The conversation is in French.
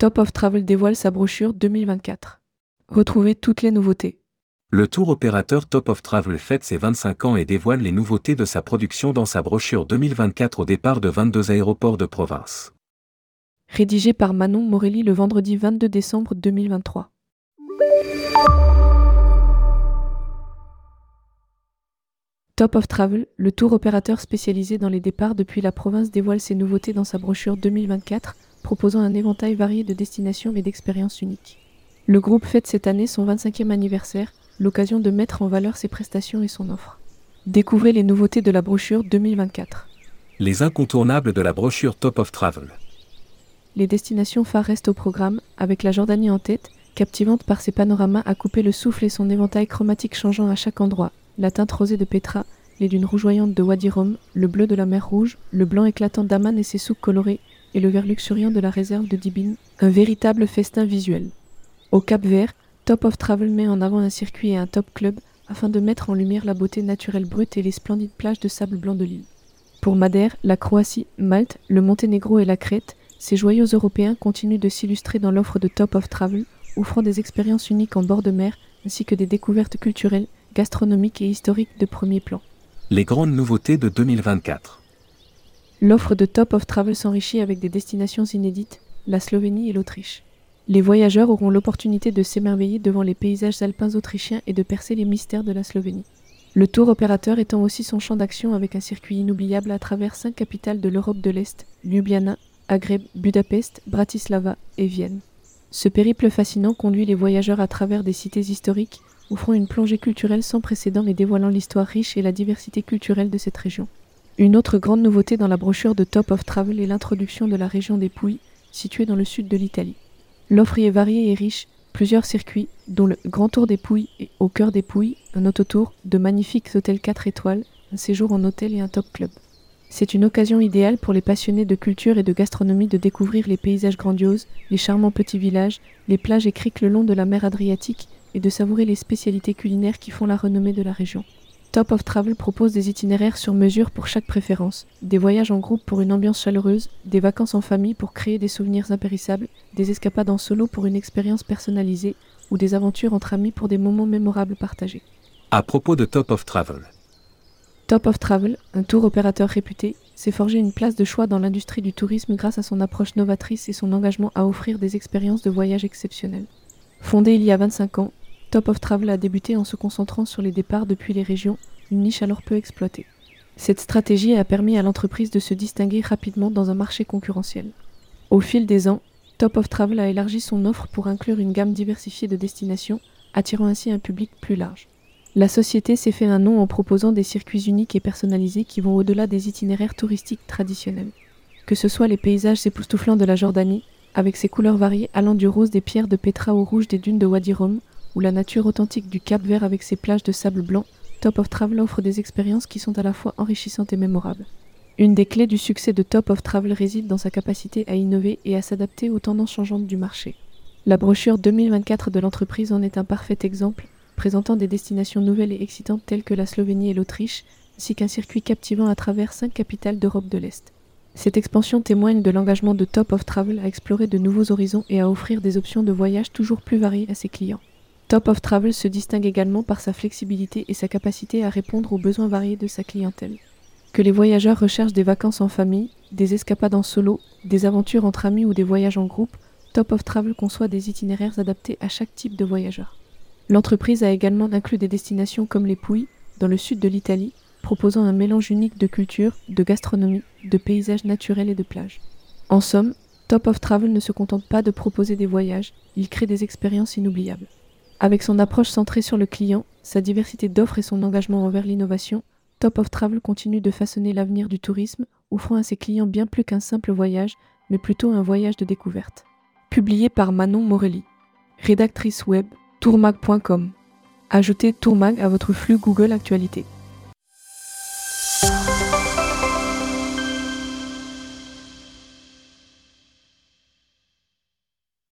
Top of Travel dévoile sa brochure 2024. Retrouvez toutes les nouveautés. Le tour opérateur Top of Travel fête ses 25 ans et dévoile les nouveautés de sa production dans sa brochure 2024 au départ de 22 aéroports de province. Rédigé par Manon Morelli le vendredi 22 décembre 2023. Top of Travel, le tour opérateur spécialisé dans les départs depuis la province dévoile ses nouveautés dans sa brochure 2024, proposant un éventail varié de destinations et d'expériences uniques. Le groupe fête cette année son 25e anniversaire, l'occasion de mettre en valeur ses prestations et son offre. Découvrez les nouveautés de la brochure 2024. Les incontournables de la brochure Top of Travel. Les destinations phares restent au programme, avec la Jordanie en tête, captivante par ses panoramas à couper le souffle et son éventail chromatique changeant à chaque endroit, la teinte rosée de Petra, les dunes rougeoyantes de Wadi Rum, le bleu de la mer Rouge, le blanc éclatant d'Aman et ses souks colorés, et le vert luxuriant de la réserve de Dibin, un véritable festin visuel. Au Cap Vert, Top of Travel met en avant un circuit et un top club afin de mettre en lumière la beauté naturelle brute et les splendides plages de sable blanc de l'île. Pour Madère, la Croatie, Malte, le Monténégro et la Crète, ces joyaux européens continuent de s'illustrer dans l'offre de Top of Travel, offrant des expériences uniques en bord de mer ainsi que des découvertes culturelles gastronomique et historique de premier plan. Les grandes nouveautés de 2024. L'offre de Top of Travel s'enrichit avec des destinations inédites, la Slovénie et l'Autriche. Les voyageurs auront l'opportunité de s'émerveiller devant les paysages alpins autrichiens et de percer les mystères de la Slovénie. Le tour opérateur étend aussi son champ d'action avec un circuit inoubliable à travers cinq capitales de l'Europe de l'Est, Ljubljana, Agreb, Budapest, Bratislava et Vienne. Ce périple fascinant conduit les voyageurs à travers des cités historiques, offrant une plongée culturelle sans précédent et dévoilant l'histoire riche et la diversité culturelle de cette région. Une autre grande nouveauté dans la brochure de Top of Travel est l'introduction de la région des Pouilles, située dans le sud de l'Italie. L'offre y est variée et riche, plusieurs circuits, dont le Grand Tour des Pouilles et Au cœur des Pouilles, un autotour, de magnifiques hôtels 4 étoiles, un séjour en hôtel et un top club. C'est une occasion idéale pour les passionnés de culture et de gastronomie de découvrir les paysages grandioses, les charmants petits villages, les plages et criques le long de la mer Adriatique et de savourer les spécialités culinaires qui font la renommée de la région. Top of Travel propose des itinéraires sur mesure pour chaque préférence, des voyages en groupe pour une ambiance chaleureuse, des vacances en famille pour créer des souvenirs impérissables, des escapades en solo pour une expérience personnalisée ou des aventures entre amis pour des moments mémorables partagés. À propos de Top of Travel. Top of Travel, un tour opérateur réputé, s'est forgé une place de choix dans l'industrie du tourisme grâce à son approche novatrice et son engagement à offrir des expériences de voyage exceptionnelles. Fondé il y a 25 ans, Top of Travel a débuté en se concentrant sur les départs depuis les régions, une niche alors peu exploitée. Cette stratégie a permis à l'entreprise de se distinguer rapidement dans un marché concurrentiel. Au fil des ans, Top of Travel a élargi son offre pour inclure une gamme diversifiée de destinations, attirant ainsi un public plus large. La société s'est fait un nom en proposant des circuits uniques et personnalisés qui vont au-delà des itinéraires touristiques traditionnels. Que ce soit les paysages époustouflants de la Jordanie, avec ses couleurs variées allant du rose des pierres de Petra au rouge des dunes de Wadi Rum, ou la nature authentique du Cap Vert avec ses plages de sable blanc, Top of Travel offre des expériences qui sont à la fois enrichissantes et mémorables. Une des clés du succès de Top of Travel réside dans sa capacité à innover et à s'adapter aux tendances changeantes du marché. La brochure 2024 de l'entreprise en est un parfait exemple, présentant des destinations nouvelles et excitantes telles que la Slovénie et l'Autriche, ainsi qu'un circuit captivant à travers cinq capitales d'Europe de l'Est. Cette expansion témoigne de l'engagement de Top of Travel à explorer de nouveaux horizons et à offrir des options de voyage toujours plus variées à ses clients. Top of Travel se distingue également par sa flexibilité et sa capacité à répondre aux besoins variés de sa clientèle. Que les voyageurs recherchent des vacances en famille, des escapades en solo, des aventures entre amis ou des voyages en groupe, Top of Travel conçoit des itinéraires adaptés à chaque type de voyageur. L'entreprise a également inclus des destinations comme les Pouilles, dans le sud de l'Italie, proposant un mélange unique de culture, de gastronomie, de paysages naturels et de plages. En somme, Top of Travel ne se contente pas de proposer des voyages, il crée des expériences inoubliables. Avec son approche centrée sur le client, sa diversité d'offres et son engagement envers l'innovation, Top of Travel continue de façonner l'avenir du tourisme, offrant à ses clients bien plus qu'un simple voyage, mais plutôt un voyage de découverte. Publié par Manon Morelli, rédactrice web tourmag.com. Ajoutez Tourmag à votre flux Google Actualité.